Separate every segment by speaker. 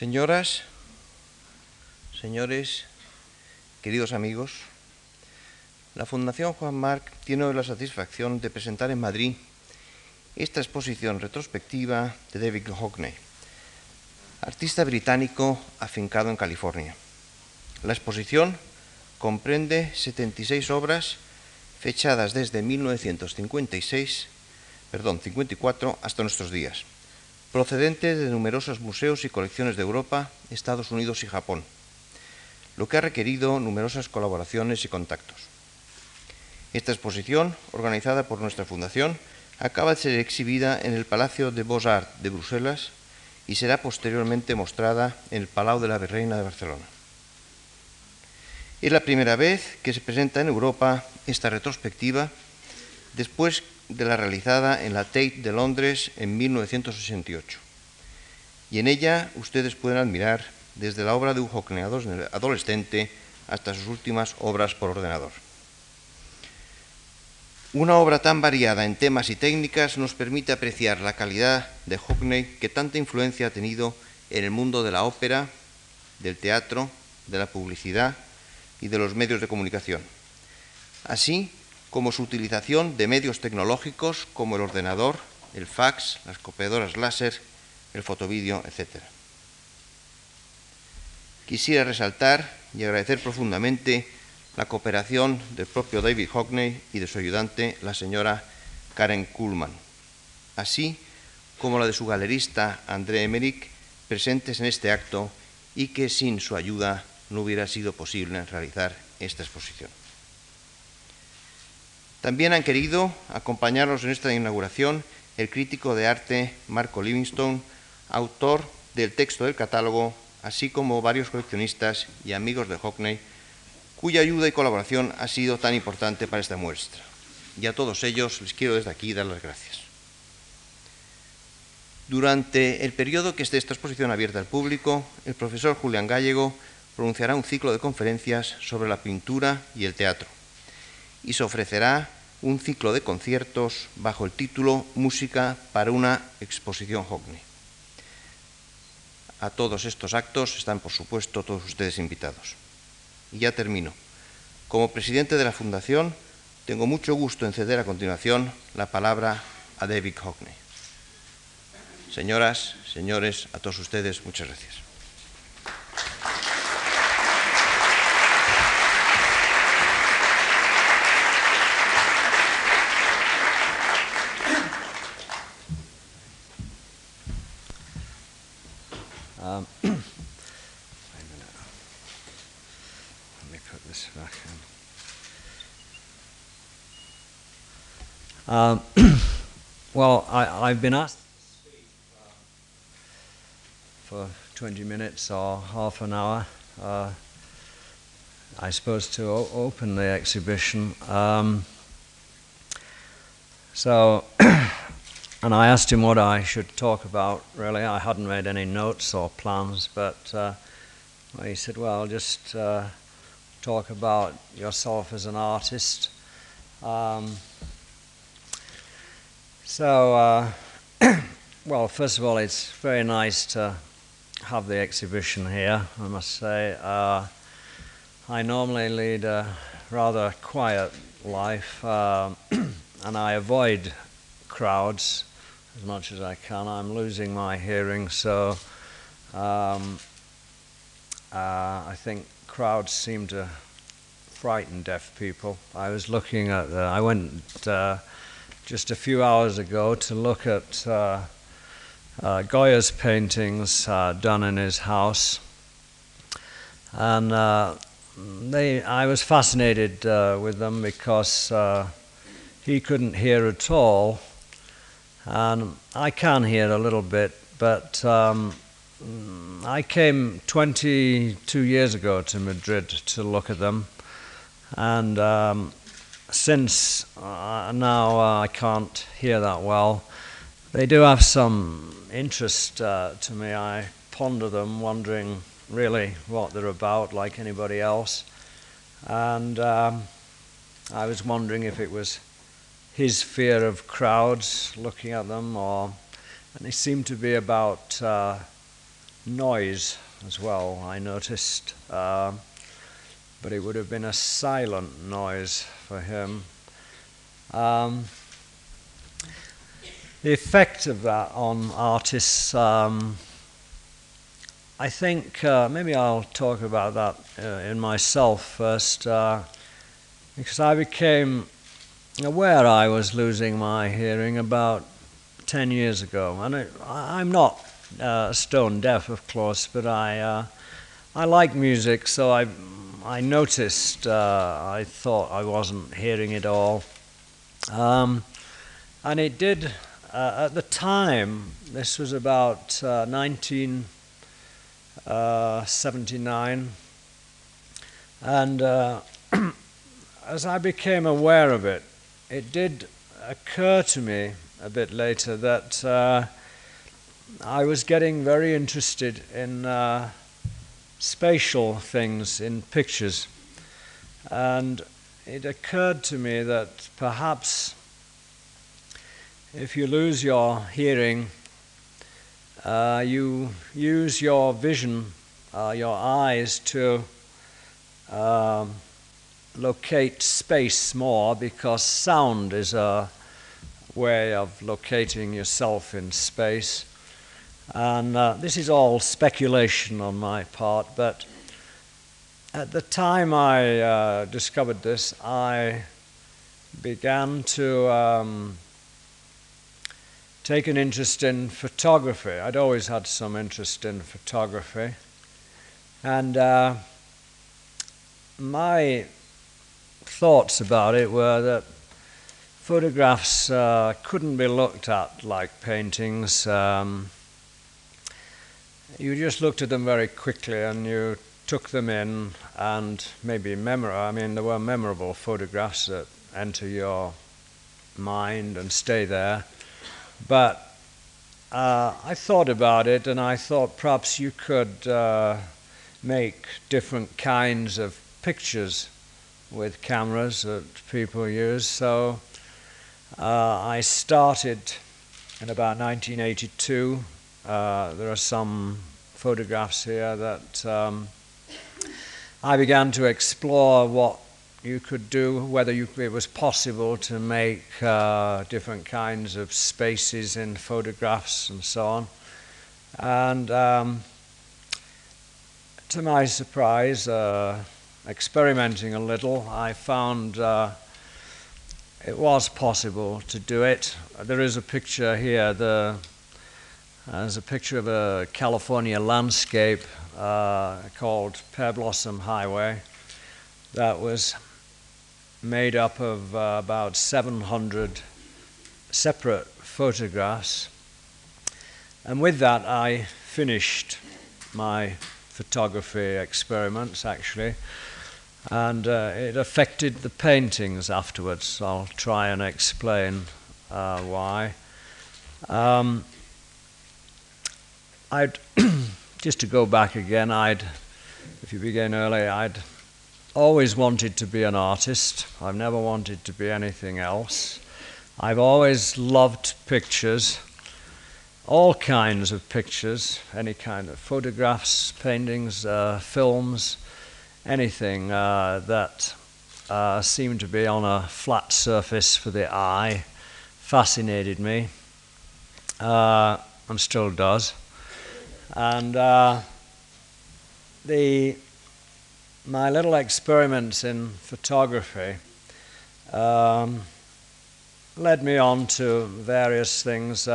Speaker 1: Señoras, señores, queridos amigos, la Fundación Juan Marc tiene hoy la satisfacción de presentar en Madrid esta exposición retrospectiva de David Hockney, artista británico afincado en California. La exposición comprende 76 obras fechadas desde 1956, perdón, 54 hasta nuestros días procedente de numerosos museos y colecciones de Europa, Estados Unidos y Japón, lo que ha requerido numerosas colaboraciones y contactos. Esta exposición, organizada por nuestra fundación, acaba de ser exhibida en el Palacio de Beaux-Arts de Bruselas y será posteriormente mostrada en el Palau de la Virreina de Barcelona. Es la primera vez que se presenta en Europa esta retrospectiva después de la realizada en la Tate de Londres en 1968. Y en ella ustedes pueden admirar desde la obra de un adolescente hasta sus últimas obras por ordenador. Una obra tan variada en temas y técnicas nos permite apreciar la calidad de Hockney que tanta influencia ha tenido en el mundo de la ópera, del teatro, de la publicidad y de los medios de comunicación. Así, como su utilización de medios tecnológicos como el ordenador, el fax, las copiadoras láser, el fotovídeo, etc. Quisiera resaltar y agradecer profundamente la cooperación del propio David Hockney y de su ayudante, la señora Karen Kuhlman, así como la de su galerista André Emmerich, presentes en este acto y que sin su ayuda no hubiera sido posible realizar esta exposición. También han querido acompañarnos en esta inauguración el crítico de arte Marco Livingstone, autor del texto del catálogo, así como varios coleccionistas y amigos de Hockney, cuya ayuda y colaboración ha sido tan importante para esta muestra. Y a todos ellos les quiero desde aquí dar las gracias. Durante el periodo que esté esta exposición abierta al público, el profesor Julián Gallego pronunciará un ciclo de conferencias sobre la pintura y el teatro y se ofrecerá un ciclo de conciertos bajo el título Música para una exposición Hockney. A todos estos actos están, por supuesto, todos ustedes invitados. Y ya termino. Como presidente de la Fundación, tengo mucho gusto en ceder a continuación la palabra a David Hockney. Señoras, señores, a todos ustedes, muchas gracias.
Speaker 2: Um, wait a minute. Let me put this back in. Um, well, I, I've been asked to speak uh, for 20 minutes or half an hour, uh, I suppose, to open the exhibition. Um, so, and I asked him what I should talk about. Really, I hadn't made any notes or plans, but uh, he said, "Well, just uh, talk about yourself as an artist." Um, so, uh, well, first of all, it's very nice to have the exhibition here. I must say, uh, I normally lead a rather quiet life, um and I avoid crowds as much as I can. I'm losing my hearing, so um, uh, I think crowds seem to frighten deaf people. I was looking at, the, I went uh, just a few hours ago to look at uh, uh, Goya's paintings uh, done in his house, and uh, they, I was fascinated with them because he couldn't hear at all and I can hear a little bit, but um, I came 22 years ago to Madrid to look at them, and um, since uh, now uh, I can't hear that well. They do have some interest uh, to me. I ponder them, wondering really what they're about, like anybody else. And um, I was wondering if it was his fear of crowds looking at them, or and they seem to be about uh, noise as well, I noticed. Uh, but it would have been a silent noise for him. Um, the effect of that on artists, um, I think uh, maybe I'll talk about that uh, in myself first, uh, because I became aware I was losing my hearing about 10 years ago. And I'm not uh, stone deaf, of course, but I, uh, I like music, so I, I noticed, uh, I thought I wasn't hearing it all. Um, and it did, uh, at the time, this was about 1979, uh, and uh, as I became aware of it, it did occur to me a bit later that uh, I was getting very interested in uh, spatial things in pictures. And it occurred to me that perhaps if you lose your hearing, uh, you use your vision, uh, your eyes to um, locate space more because sound is a way of locating yourself in space. And uh, this is all speculation on my part, but at the time I uh, discovered this, I began to um, take an interest in photography. I'd always had some interest in photography. And uh, my thoughts about it were that photographs uh, couldn't be looked at like paintings. Um, you just looked at them very quickly and you took them in and maybe memorable. I mean, there were memorable photographs that enter your mind and stay there. But uh, I thought about it and I thought perhaps you could uh, make different kinds of pictures with cameras that people use. So uh, I started in about 1982. Uh, there are some photographs here that um, I began to explore what you could do, whether you, it was possible to make uh, different kinds of spaces in photographs and so on. And um, to my surprise, uh, experimenting a little, I found uh, it was possible to do it. There is a picture here. The, there's a picture of a California landscape uh, called Pear Blossom Highway that was made up of uh, about 700 separate photographs. And with that, I finished my photography experiments actually and uh, it affected the paintings afterwards. I'll try and explain uh, why. Um, I'd just to go back again. I'd, if you begin early, I'd always wanted to be an artist. I've never wanted to be anything else. I've always loved pictures, all kinds of pictures, any kind of photographs, paintings, uh, films anything uh, that uh, seemed to be on a flat surface for the eye fascinated me uh, and still does. And uh, the, my little experiments in photography um, led me on to various things.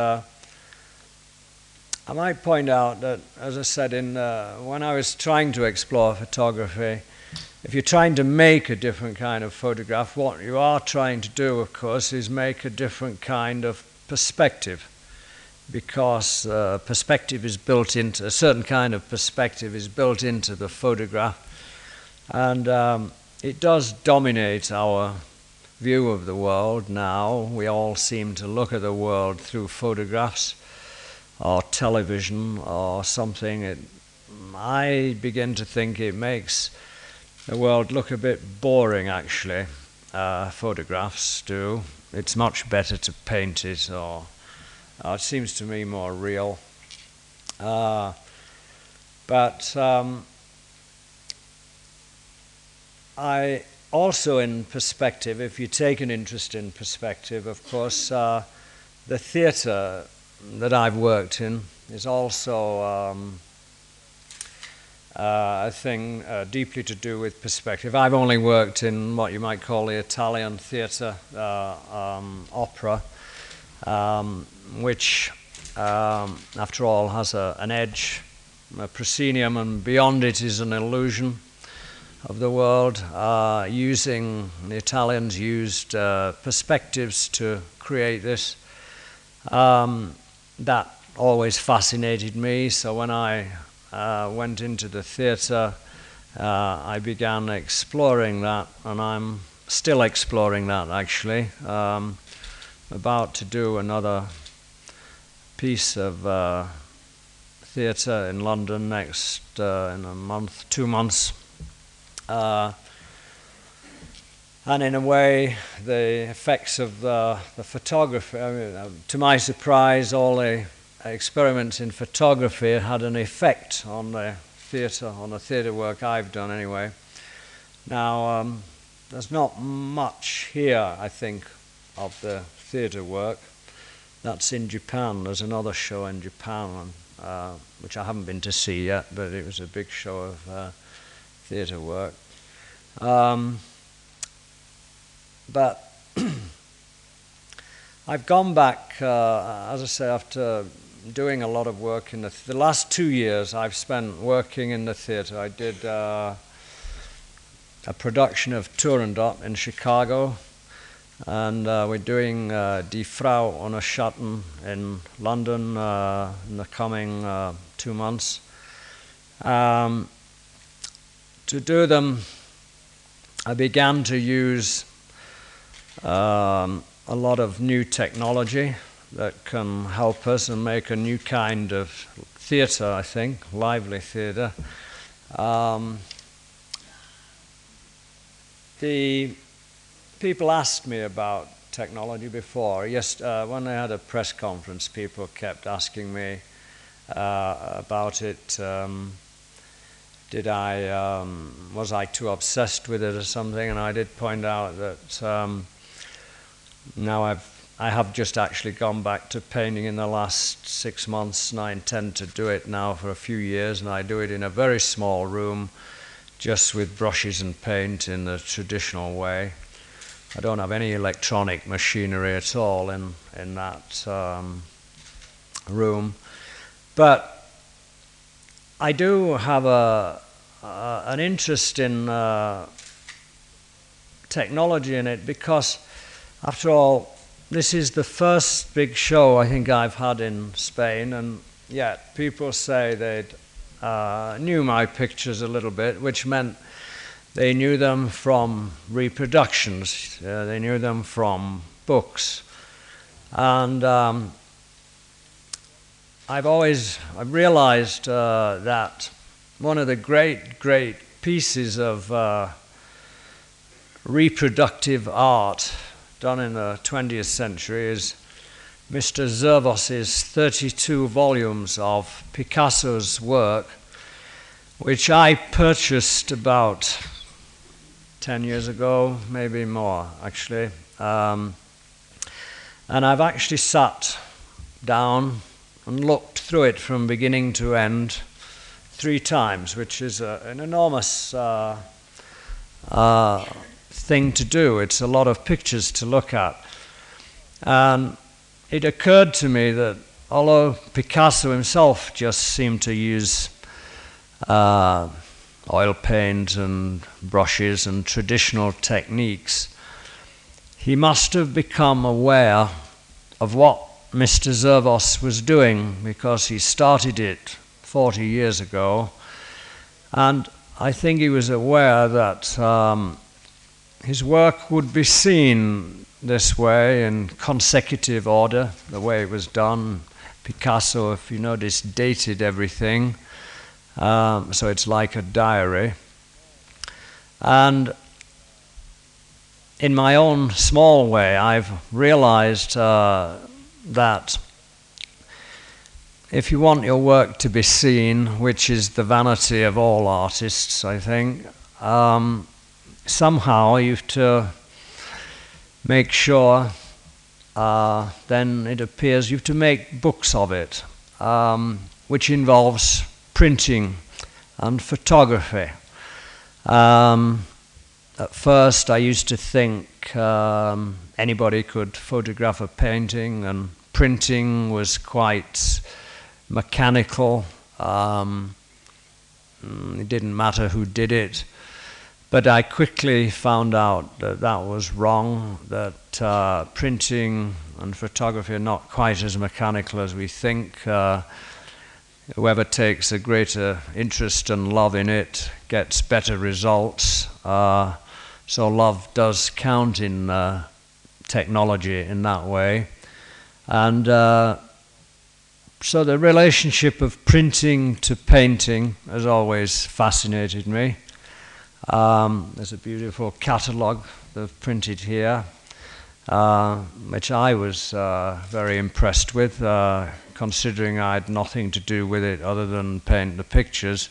Speaker 2: I might point out that, as I said, in, uh, when I was trying to explore photography, if you're trying to make a different kind of photograph, what you are trying to do, of course, is make a different kind of perspective. Because uh, perspective is built into, a certain kind of perspective is built into the photograph. And um, it does dominate our view of the world now. We all seem to look at the world through photographs or television or something, it, I begin to think it makes the world look a bit boring, actually. Uh, photographs do. It's much better to paint it, or uh, it seems to me more real. Uh, But um, I also, in perspective, if you take an interest in perspective, of course, uh, the theatre that I've worked in is also um, uh, a thing uh, deeply to do with perspective. I've only worked in what you might call the Italian theatre uh, um, opera, um, which, um, after all, has a, an edge, a proscenium, and beyond it is an illusion of the world. Uh, using the Italians used uh, perspectives to create this. Um, that always fascinated me. So when I uh, went into the theatre, uh, I began exploring that, and I'm still exploring that actually. Um, about to do another piece of uh, theatre in London next uh, in a month, two months. And in a way, the effects of the, the photography, I mean, uh, to my surprise, all the experiments in photography had an effect on the theatre, on the theatre work I've done anyway. Now, um, there's not much here, I think, of the theatre work. That's in Japan. There's another show in Japan, uh, which I haven't been to see yet, but it was a big show of uh, theatre work. Um, but I've gone back, uh, as I say, after doing a lot of work in the, th- the last two years I've spent working in the theatre. I did uh, a production of Turandot in Chicago, and uh, we're doing uh, Die Frau ohne Schatten in London uh, in the coming uh, two months. Um, to do them, I began to use um, a lot of new technology that can help us and make a new kind of theatre, I think, lively theatre. Um, the people asked me about technology before. Yes, uh, when I had a press conference, people kept asking me uh, about it. Um, did I um, was I too obsessed with it or something? And I did point out that um, now I've I have just actually gone back to painting in the last six months, and I intend to do it now for a few years. And I do it in a very small room, just with brushes and paint in the traditional way. I don't have any electronic machinery at all in in that um, room, but I do have a, an interest in uh, technology in it because, after all this is the first big show I think I've had in Spain, and yet people say they uh, knew my pictures a little bit, which meant they knew them from reproductions, uh, they knew them from books. And um, I've always I've realized uh, that one of the great, great pieces of uh, reproductive art done in the 20th century is Mr. Zervos's 32 volumes of Picasso's work, which I purchased about 10 years ago, maybe more actually. Um, and I've actually sat down and looked through it from beginning to end three times, which is a, an enormous uh, uh, thing to do. It's a lot of pictures to look at. And it occurred to me that although Picasso himself just seemed to use uh, oil paint and brushes and traditional techniques, he must have become aware of what Mr. Zervos was doing because he started it 40 years ago. And I think he was aware that um, his work would be seen this way in consecutive order, the way it was done. Picasso, if you notice, dated everything, um, so it's like a diary. And in my own small way, I've realized uh, that if you want your work to be seen, which is the vanity of all artists, I think, um, somehow you have to make sure, uh, then it appears you have to make books of it, um, which involves printing and photography. Um, at first, I used to think um, anybody could photograph a painting, and printing was quite mechanical. Um, mm, it didn't matter who did it. But I quickly found out that that was wrong, that uh, printing and photography are not quite as mechanical as we think. Uh, whoever takes a greater interest and love in it gets better results. Uh, so love does count in uh, technology in that way. And uh, so the relationship of printing to painting has always fascinated me. Um, there's a beautiful catalogue they've printed here, uh, which I was uh, very impressed with, uh, considering I had nothing to do with it other than paint the pictures,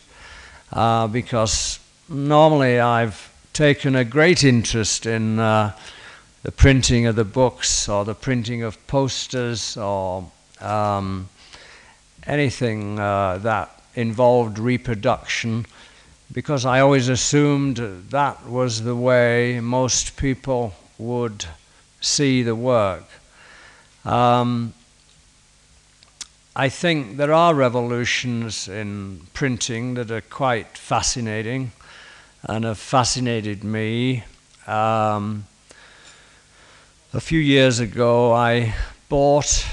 Speaker 2: uh, because normally I've taken a great interest in uh, the printing of the books or the printing of posters or um, anything uh, that involved reproduction because I always assumed that was the way most people would see the work. Um, I think there are revolutions in printing that are quite fascinating and have fascinated me. Um, a few years ago, I bought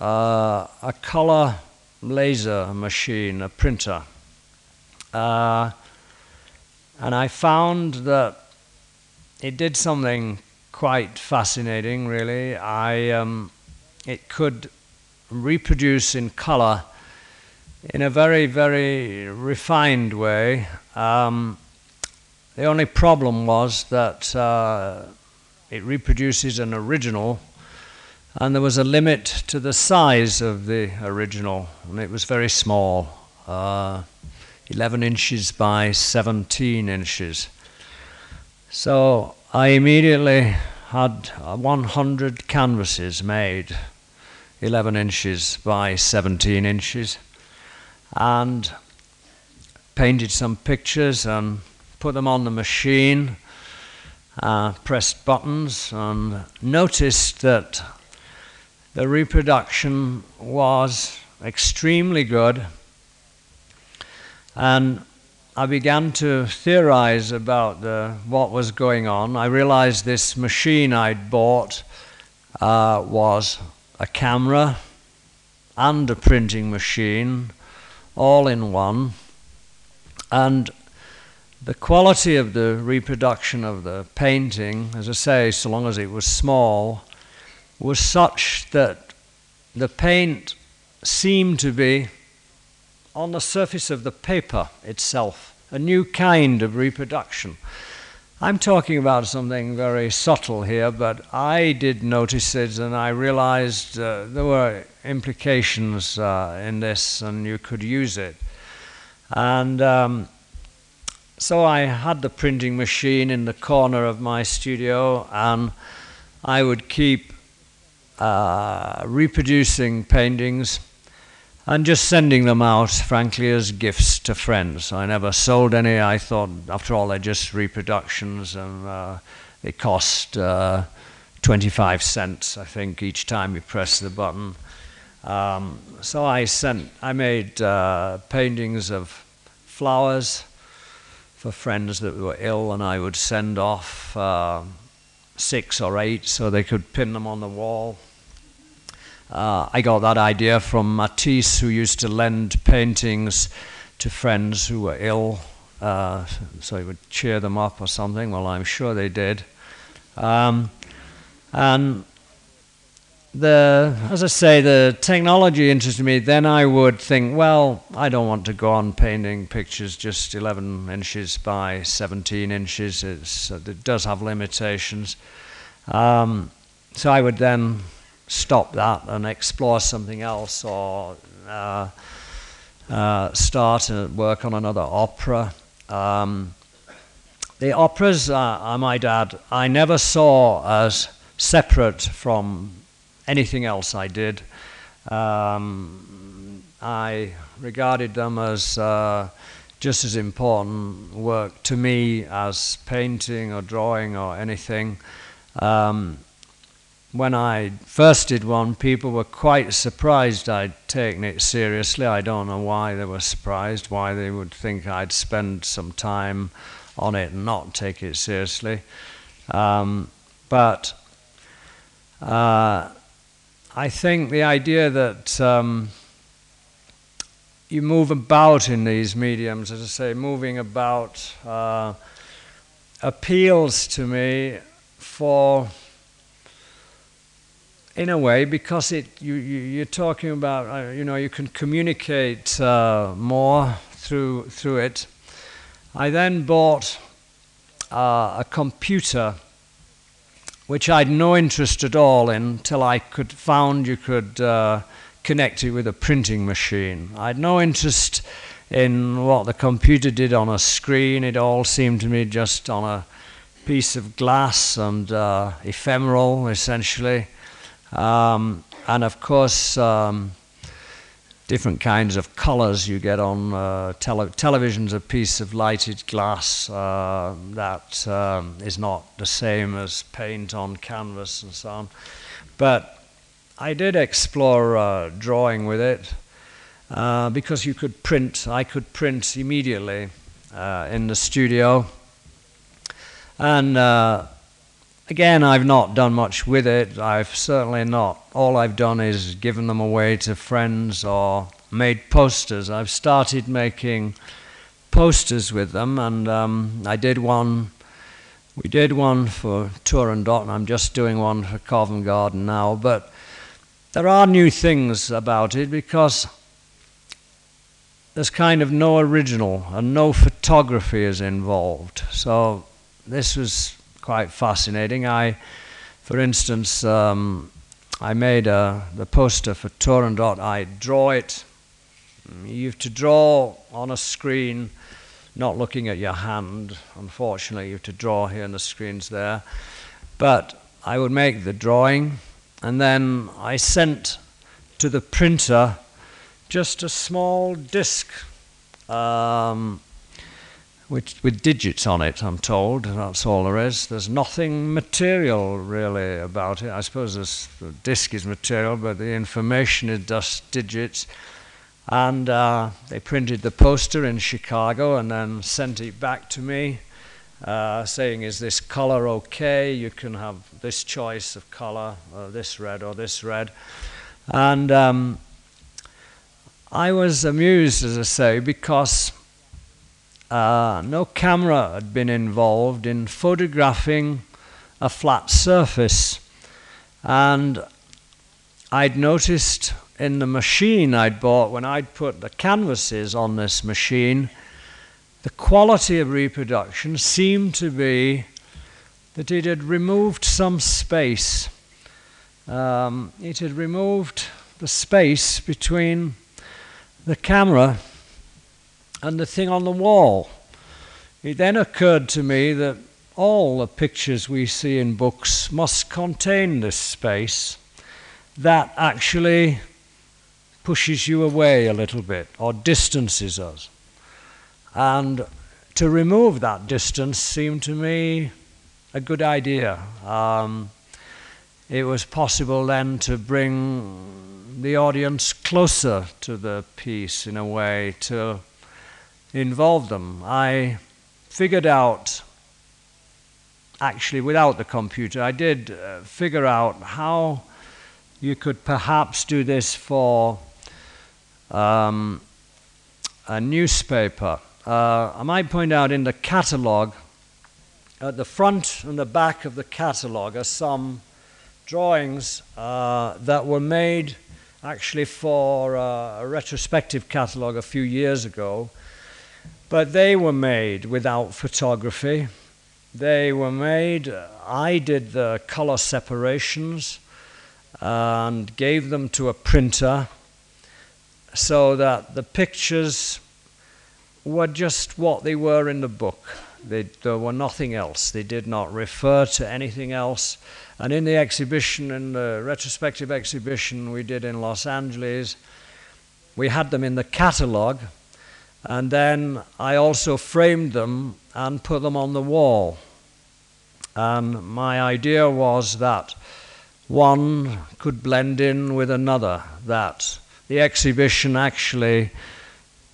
Speaker 2: uh, a color laser machine, a printer. Uh, and I found that it did something quite fascinating, really. I, um, it could reproduce in color in a very, very refined way. Um, the only problem was that uh, it reproduces an original and there was a limit to the size of the original, and it was very small uh, 11 inches by 17 inches. So I immediately had 100 canvases made, 11 inches by 17 inches, and painted some pictures and put them on the machine, uh, pressed buttons, and noticed that the reproduction was extremely good. And I began to theorize about the, what was going on. I realized this machine I'd bought uh, was a camera and a printing machine all in one. And the quality of the reproduction of the painting, as I say, so long as it was small, was such that the paint seemed to be on the surface of the paper itself, a new kind of reproduction. I'm talking about something very subtle here, but I did notice it and I realized uh, there were implications uh, in this and you could use it. And um, so I had the printing machine in the corner of my studio and I would keep uh, reproducing paintings and just sending them out, frankly, as gifts to friends. I never sold any. I thought, after all, they're just reproductions, and uh, they cost uh, 25 cents, I think, each time you press the button. Um, so I sent, I made uh, paintings of flowers for friends that were ill, and I would send off uh, six or eight so they could pin them on the wall. Uh, I got that idea from Matisse, who used to lend paintings to friends who were ill, uh, so he would cheer them up or something. Well, I'm sure they did. Um, and the, as I say, the technology interested me. Then I would think, well, I don't want to go on painting pictures just 11 inches by 17 inches. It's, it does have limitations. Um, so I would then stop that and explore something else or uh, uh, start and work on another opera. Um, the operas, uh, I might add, I never saw as separate from anything else I did. Um, I regarded them as uh, just as important work to me as painting or drawing or anything. Um, when I first did one, people were quite surprised I'd taken it seriously. I don't know why they were surprised, why they would think I'd spend some time on it and not take it seriously. Um, but uh, I think the idea that um, you move about in these mediums, as I say, moving about uh, appeals to me for in a way because it you, you are talking about uh, you know you can communicate uh, more through through it. I then bought uh, a computer which I had no interest at all in till I could found you could uh, connect it with a printing machine. I had no interest in what the computer did on a screen. It all seemed to me just on a piece of glass and uh, ephemeral essentially um, and of course, um, different kinds of colors you get on uh, tele- television's a piece of lighted glass uh, that um, is not the same as paint on canvas and so on. But I did explore uh, drawing with it uh, because you could print, I could print immediately uh, in the studio. And uh, Again, I've not done much with it. I've certainly not. All I've done is given them away to friends or made posters. I've started making posters with them, and um, I did one. We did one for Turandot, and I'm just doing one for Covent Garden now. But there are new things about it because there's kind of no original and no photography is involved. So this was quite fascinating. I, for instance, um, I made a, the poster for Turandot. I draw it. You have to draw on a screen, not looking at your hand. Unfortunately, you have to draw here, and the screen's there. But I would make the drawing, and then I sent to the printer just a small disc. Um, with, with digits on it, I'm told. That's all there is. There's nothing material really about it. I suppose the disk is material, but the information is just digits. And uh, they printed the poster in Chicago and then sent it back to me, uh, saying, Is this color okay? You can have this choice of color, or this red or this red. And um, I was amused, as I say, because uh, no camera had been involved in photographing a flat surface. And I'd noticed in the machine I'd bought when I'd put the canvases on this machine, the quality of reproduction seemed to be that it had removed some space. Um, it had removed the space between the camera and the thing on the wall. It then occurred to me that all the pictures we see in books must contain this space that actually pushes you away a little bit or distances us. And to remove that distance seemed to me a good idea. Um, it was possible then to bring the audience closer to the piece in a way, to involved them. I figured out, actually, without the computer, I did uh, figure out how you could perhaps do this for um, a newspaper. Uh, I might point out in the catalogue, at the front and the back of the catalogue are some drawings uh, that were made actually for uh, a retrospective catalogue a few years ago but they were made without photography. They were made, I did the color separations, and gave them to a printer so that the pictures were just what they were in the book. They, there were nothing else. They did not refer to anything else. And in the exhibition, in the retrospective exhibition we did in Los Angeles, we had them in the catalogue, and then I also framed them and put them on the wall. And my idea was that one could blend in with another, that the exhibition actually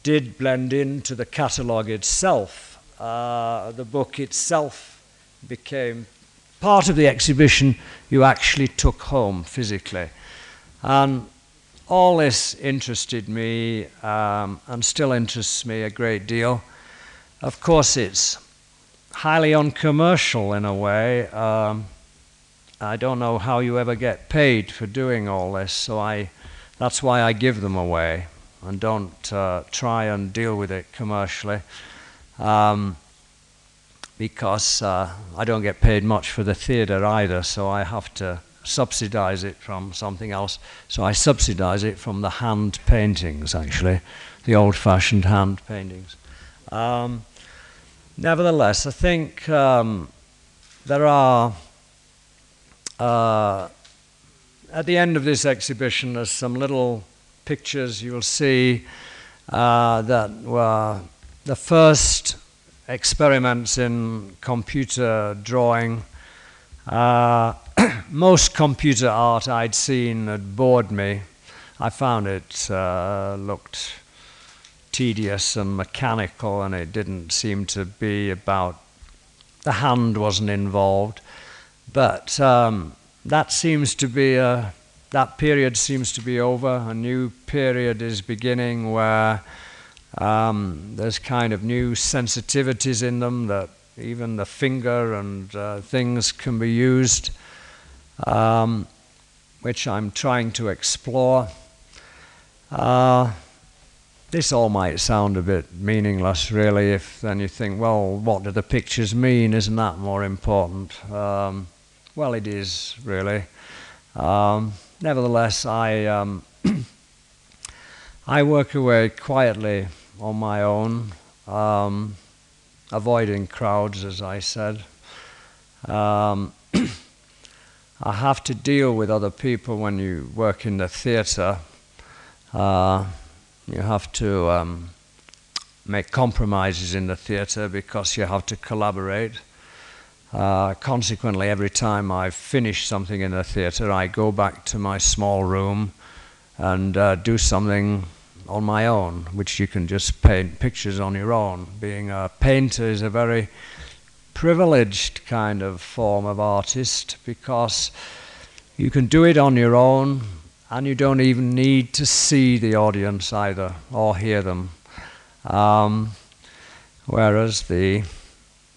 Speaker 2: did blend into the catalogue itself. Uh, the book itself became part of the exhibition you actually took home physically. And all this interested me um, and still interests me a great deal. Of course, it's highly uncommercial in a way. Um, I don't know how you ever get paid for doing all this, so I, that's why I give them away and don't uh, try and deal with it commercially. Um, because uh, I don't get paid much for the theatre either, so I have to subsidize it from something else. So I subsidize it from the hand paintings, actually, the old fashioned hand paintings. Um, nevertheless, I think um, there are, uh, at the end of this exhibition, there's some little pictures you'll see uh, that were the first experiments in computer drawing. Uh, most computer art I'd seen had bored me. I found it uh, looked tedious and mechanical, and it didn't seem to be about the hand wasn't involved. But um, that seems to be a, that period seems to be over. A new period is beginning where um, there's kind of new sensitivities in them that even the finger and uh, things can be used um, which I'm trying to explore. Uh, this all might sound a bit meaningless, really, if then you think, well, what do the pictures mean? Isn't that more important? Um, well, it is, really. Um, nevertheless, I, um, I work away quietly on my own, um, avoiding crowds, as I said. I have to deal with other people when you work in the theatre. Uh, you have to um, make compromises in the theatre because you have to collaborate. Uh, consequently, every time I finish something in the theatre, I go back to my small room and uh, do something on my own, which you can just paint pictures on your own. Being a painter is a very privileged kind of form of artist because you can do it on your own and you don't even need to see the audience either or hear them. Um, whereas the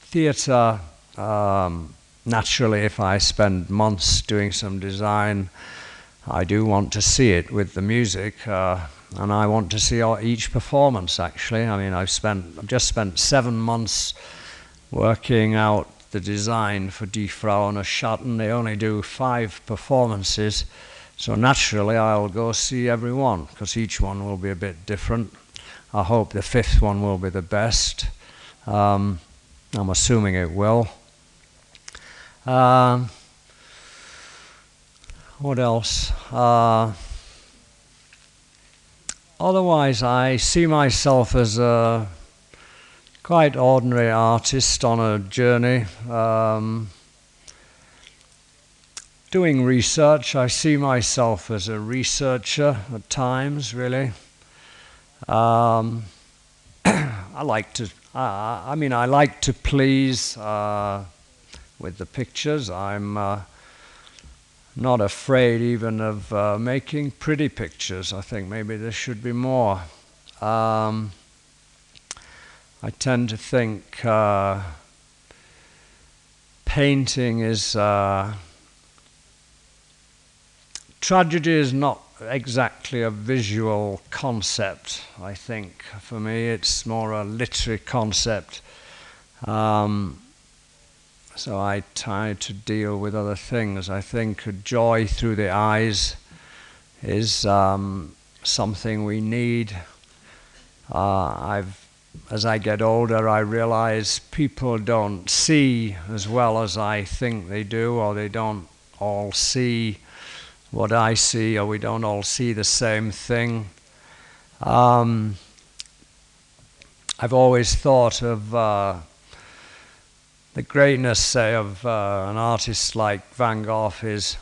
Speaker 2: theatre, um, naturally, if I spend months doing some design, I do want to see it with the music, uh, and I want to see each performance. Actually, I mean, I've spent, I've just spent seven months working out the design for Die Frau ohne Schatten. They only do five performances, so naturally I'll go see every one because each one will be a bit different. I hope the fifth one will be the best. Um, I'm assuming it will. Uh, what else? Uh, otherwise, I see myself as a quite ordinary artist on a journey. Um, doing research, I see myself as a researcher at times, really. Um, I like to, uh, I mean, I like to please uh, with the pictures. I'm uh, not afraid even of uh, making pretty pictures. I think maybe there should be more. Um, I tend to think uh, painting is. Uh, tragedy is not exactly a visual concept, I think. For me, it's more a literary concept. Um, so I try to deal with other things. I think joy through the eyes is um, something we need. Uh, I've, as I get older, I realize people don't see as well as I think they do, or they don't all see what I see, or we don't all see the same thing. Um, I've always thought of uh, the greatness, say, of uh, an artist like Van Gogh is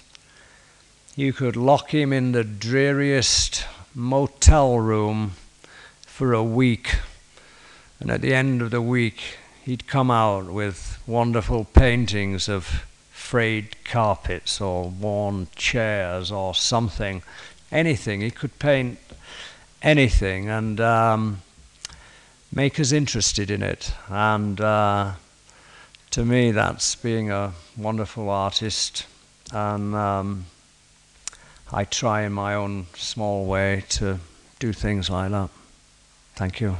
Speaker 2: you could lock him in the dreariest motel room for a week, and at the end of the week, he'd come out with wonderful paintings of frayed carpets or worn chairs or something, anything. He could paint anything and um, make us interested in it. And uh, to me, that's being a wonderful artist. And um, I try in my own small way to do things like that. Thank you.